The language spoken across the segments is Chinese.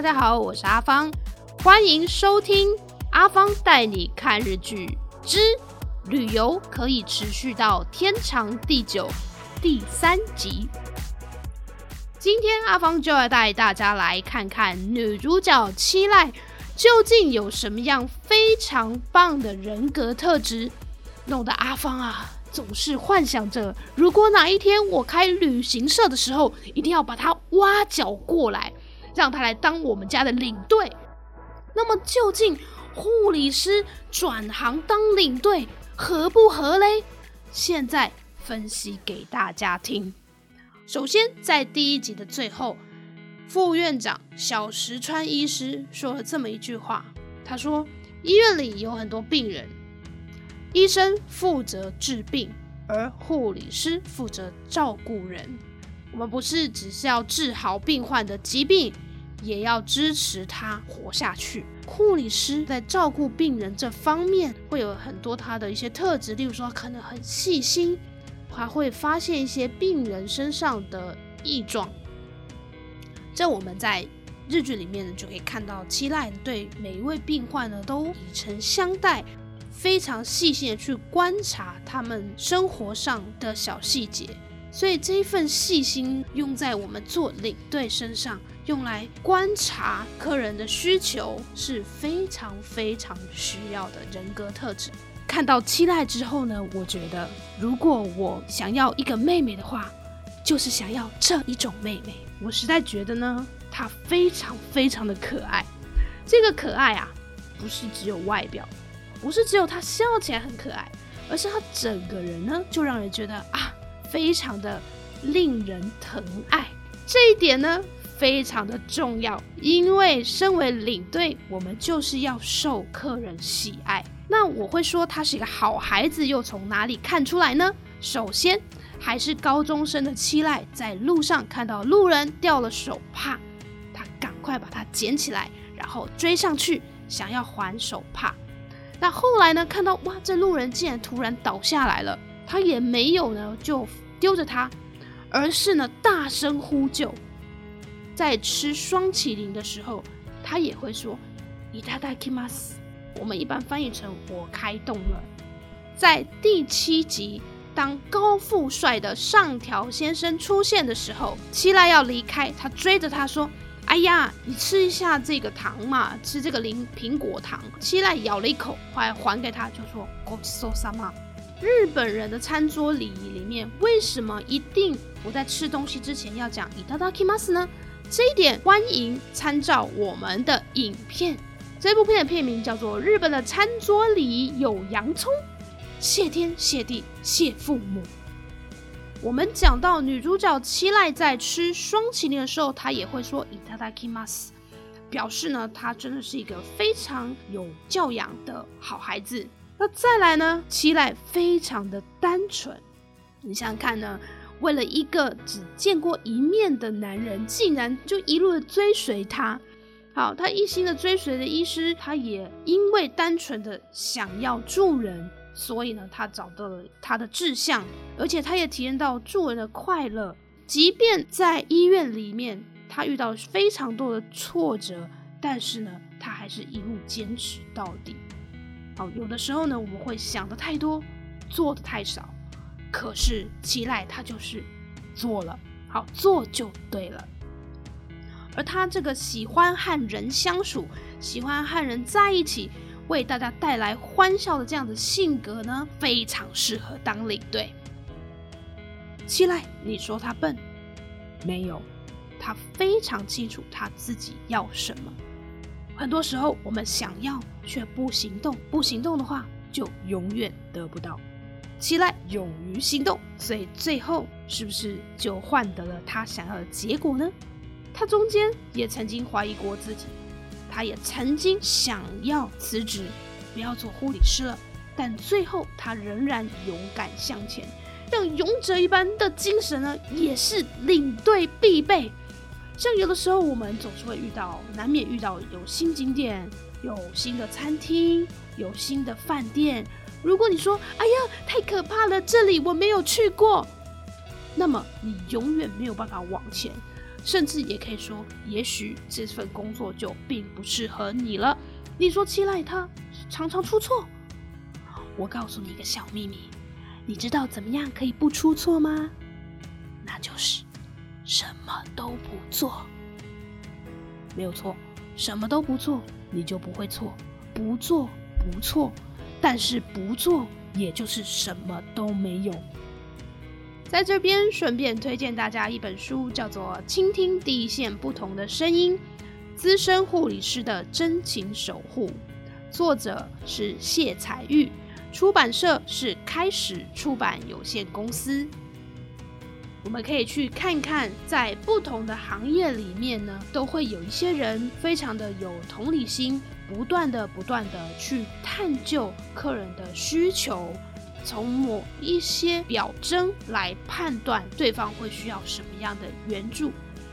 大家好，我是阿芳，欢迎收听阿芳带你看日剧之旅游可以持续到天长地久第三集。今天阿芳就要带大家来看看女主角七濑究竟有什么样非常棒的人格特质，弄得阿芳啊总是幻想着，如果哪一天我开旅行社的时候，一定要把她挖角过来。让他来当我们家的领队。那么，究竟护理师转行当领队合不合嘞？现在分析给大家听。首先，在第一集的最后，副院长小石川医师说了这么一句话：“他说，医院里有很多病人，医生负责治病，而护理师负责照顾人。”我们不是只是要治好病患的疾病，也要支持他活下去。护理师在照顾病人。这方面会有很多他的一些特质，例如说可能很细心，还会发现一些病人。身上的异状。这我们在日剧里面呢就可以看到，七濑对每一位病患呢都以诚相待，非常细心的去观察他们生活上的小细节。所以这一份细心用在我们做领队身上，用来观察客人的需求是非常非常需要的人格特质。看到期待之后呢，我觉得如果我想要一个妹妹的话，就是想要这一种妹妹。我实在觉得呢，她非常非常的可爱。这个可爱啊，不是只有外表，不是只有她笑起来很可爱，而是她整个人呢，就让人觉得啊。非常的令人疼爱，这一点呢非常的重要，因为身为领队，我们就是要受客人喜爱。那我会说他是一个好孩子，又从哪里看出来呢？首先还是高中生的期待，在路上看到路人掉了手帕，他赶快把它捡起来，然后追上去想要还手帕。那后来呢，看到哇，这路人竟然突然倒下来了。他也没有呢，就丢着他，而是呢大声呼救。在吃双麒麟的时候，他也会说“伊达达基马斯”，我们一般翻译成“我开动了”。在第七集，当高富帅的上条先生出现的时候，七濑要离开，他追着他说：“哎呀，你吃一下这个糖嘛，吃这个零苹果糖。”七濑咬了一口，还还给他，就说“ごちそうさま”。日本人的餐桌礼仪里面，为什么一定我在吃东西之前要讲いただきます呢？ 这一点欢迎参照我们的影片。这部片的片名叫做《日本的餐桌礼仪有洋葱》，谢天谢地谢父母。我们讲到女主角七濑在吃双麒麟的时候，她也会说いただきます，表示呢，她真的是一个非常有教养的好孩子。那再来呢？七濑非常的单纯，你想想看呢？ 为了一个只见过一面的男人，竟然就一路的追随他。好，他一心的追随着医师，他也因为单纯的想要助人，所以呢，他找到了他的志向，而且他也体验到助人的快乐。即便在医院里面，他遇到非常多的挫折，但是呢，他还是一路坚持到底。好，有的时候呢，我们会想的太多，做的太少。可是齐濑他就是做了，好做就对了。而他这个喜欢和人相处，喜欢和人在一起，为大家带来欢笑的这样的性格呢，非常适合当领队。七濑，你说他笨？没有，他非常清楚他自己要什么。很多时候，我们想要却不行动，不行动的话，就永远得不到。起来勇于行动，所以最后是不是就换得了他想要的结果呢？他中间也曾经怀疑过自己，他也曾经想要辞职，不要做护理师了，但最后他仍然勇敢向前，像勇者一般的精神呢，也是领队必备。像有的时候，我们总是会遇到，难免遇到有新景点、有新的餐厅、有新的饭店。如果你说“哎呀，太可怕了，这里我没有去过”，那么你永远没有办法往前，甚至也可以说，也许这份工作就并不适合你了。你说七濑他常常出错，我告诉你一个小秘密，你知道怎么样可以不出错吗？那就是什么都不做，没有错，什么都不做，你就不会错。不做不错，但是不做也就是什么都没有。在这边顺便推荐大家一本书，叫做《倾听第一线不同的声音》。资深护理师的真情守护，作者是谢彩玉，出版社是开始出版有限公司。我们可以去看看，在不同的行业里面呢，都会有一些人非常的有同理心，不断的、不断的去探究客人的需求，从某一些表征来判断对方会需要什么样的援助，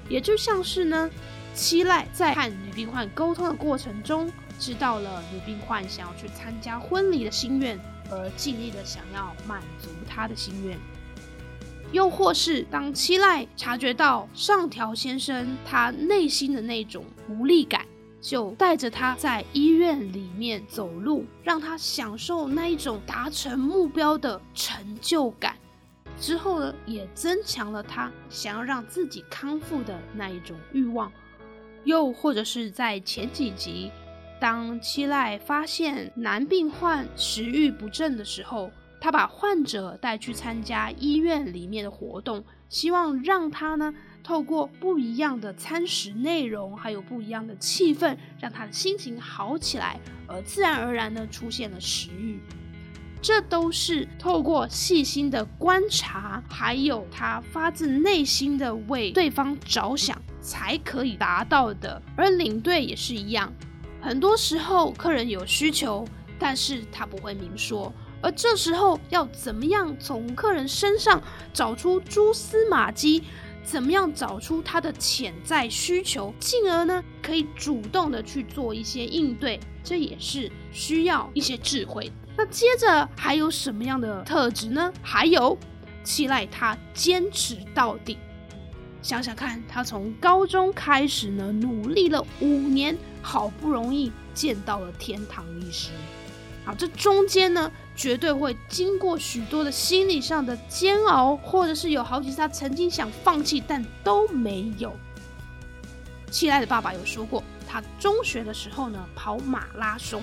也就像是呢。七濑在和女病患沟通的过程中，知道了女病患想要去参加婚礼的心愿，而尽力的想要满足她的心愿。又或是当七濑察觉到上条先生他内心的那种无力感，就带着他在医院里面走路，让他享受那一种达成目标的成就感。之后呢，也增强了他想要让自己康复的那一种欲望。又或者是在前几集，当七濑发现男病患食欲不振的时候，他把患者带去参加医院里面的活动，希望让他呢透过不一样的餐食内容，还有不一样的气氛，让他的心情好起来，而自然而然呢出现了食欲。这都是透过细心的观察，还有他发自内心的为对方着想。才可以达到的，而领队也是一样。很多时候，客人有需求，但是他不会明说，而这时候要怎么样从客人身上找出蛛丝马迹，怎么样找出他的潜在需求，进而呢可以主动的去做一些应对，这也是需要一些智慧。那接着还有什么样的特质呢？还有，期待他坚持到底。想想看，他从高中开始呢，努力了五年，好不容易见到了天堂医师。好，这中间呢，绝对会经过许多的心理上的煎熬，或者是有好几次他曾经想放弃，但都没有。七濑的爸爸有说过，他中学的时候呢，跑马拉松，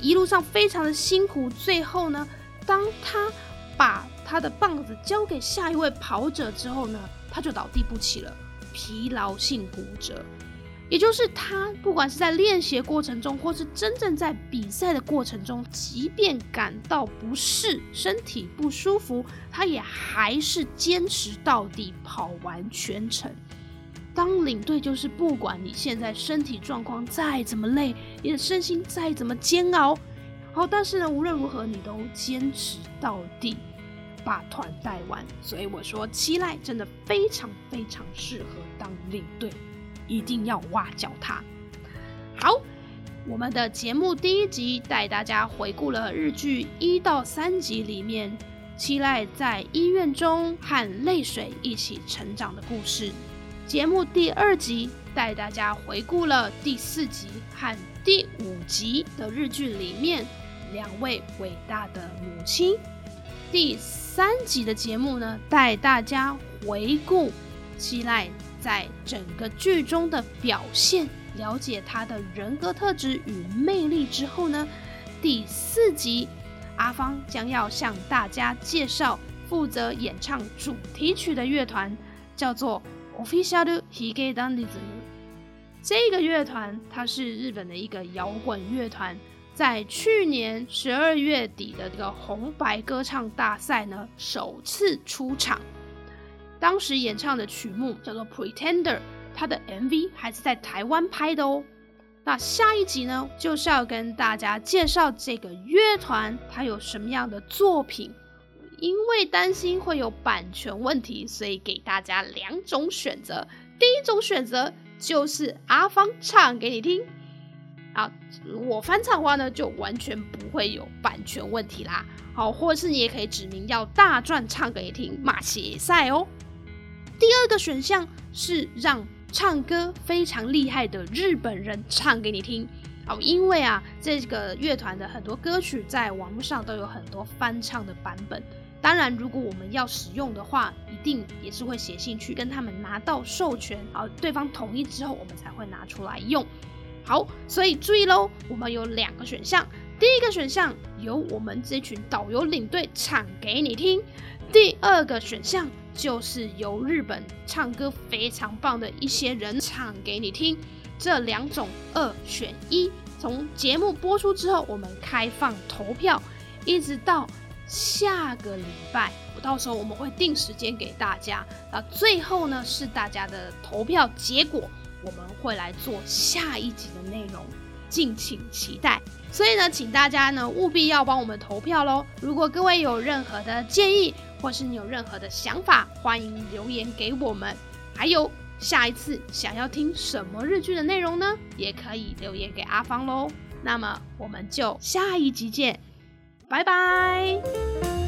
一路上非常的辛苦，最后呢，当他把他的棒子交给下一位跑者之后呢。他就倒地不起了，疲劳性骨折，也就是他不管是在练习过程中，或是真正在比赛的过程中，即便感到不适、身体不舒服，他也还是坚持到底，跑完全程。当领队就是不管你现在身体状况再怎么累，你的身心再怎么煎熬，好，但是呢，无论如何你都坚持到底。把团带完，所以我说七濑真的非常非常适合当领队，一定要挖角他。好，我们的节目第一集带大家回顾了日剧一到三集里面七濑在医院中和泪水一起成长的故事。节目第二集带大家回顾了第四集和第五集的日剧里面两位伟大的母亲。第三集的节目呢，带大家回顾七濑在整个剧中的表现，了解他的人格特质与魅力之后呢，第四集阿芳将要向大家介绍负责演唱主题曲的乐团，叫做 Official Hige Dandism。这个乐团它是日本的一个摇滚乐团。在去年十二月底的这个红白歌唱大赛呢，首次出场。当时演唱的曲目叫做《Pretender》，它的 MV 还是在台湾拍的哦。那下一集呢，就是要跟大家介绍这个乐团它有什么样的作品。因为担心会有版权问题，所以给大家两种选择。第一种选择就是阿芳唱给你听。啊，我翻唱的话呢，就完全不会有版权问题啦。好，或者是你也可以指明要大壮唱给你听，马协赛哦。第二个选项是让唱歌非常厉害的日本人唱给你听。好，因为啊，这个乐团的很多歌曲在网络上都有很多翻唱的版本。当然，如果我们要使用的话，一定也是会写信去跟他们拿到授权，好，对方同意之后，我们才会拿出来用。好，所以注意喽，我们有两个选项。第一个选项由我们这群导游领队唱给你听，第二个选项就是由日本唱歌非常棒的一些人唱给你听。这两种二选一，从节目播出之后，我们开放投票，一直到。下个礼拜，我到时候我们会定时间给大家。那最后呢，是大家的投票结果，我们会来做下一集的内容，敬请期待。所以呢，请大家呢务必要帮我们投票喽。如果各位有任何的建议，或是你有任何的想法，欢迎留言给我们。还有下一次想要听什么日剧的内容呢，也可以留言给阿芳喽。那么我们就下一集见。拜拜。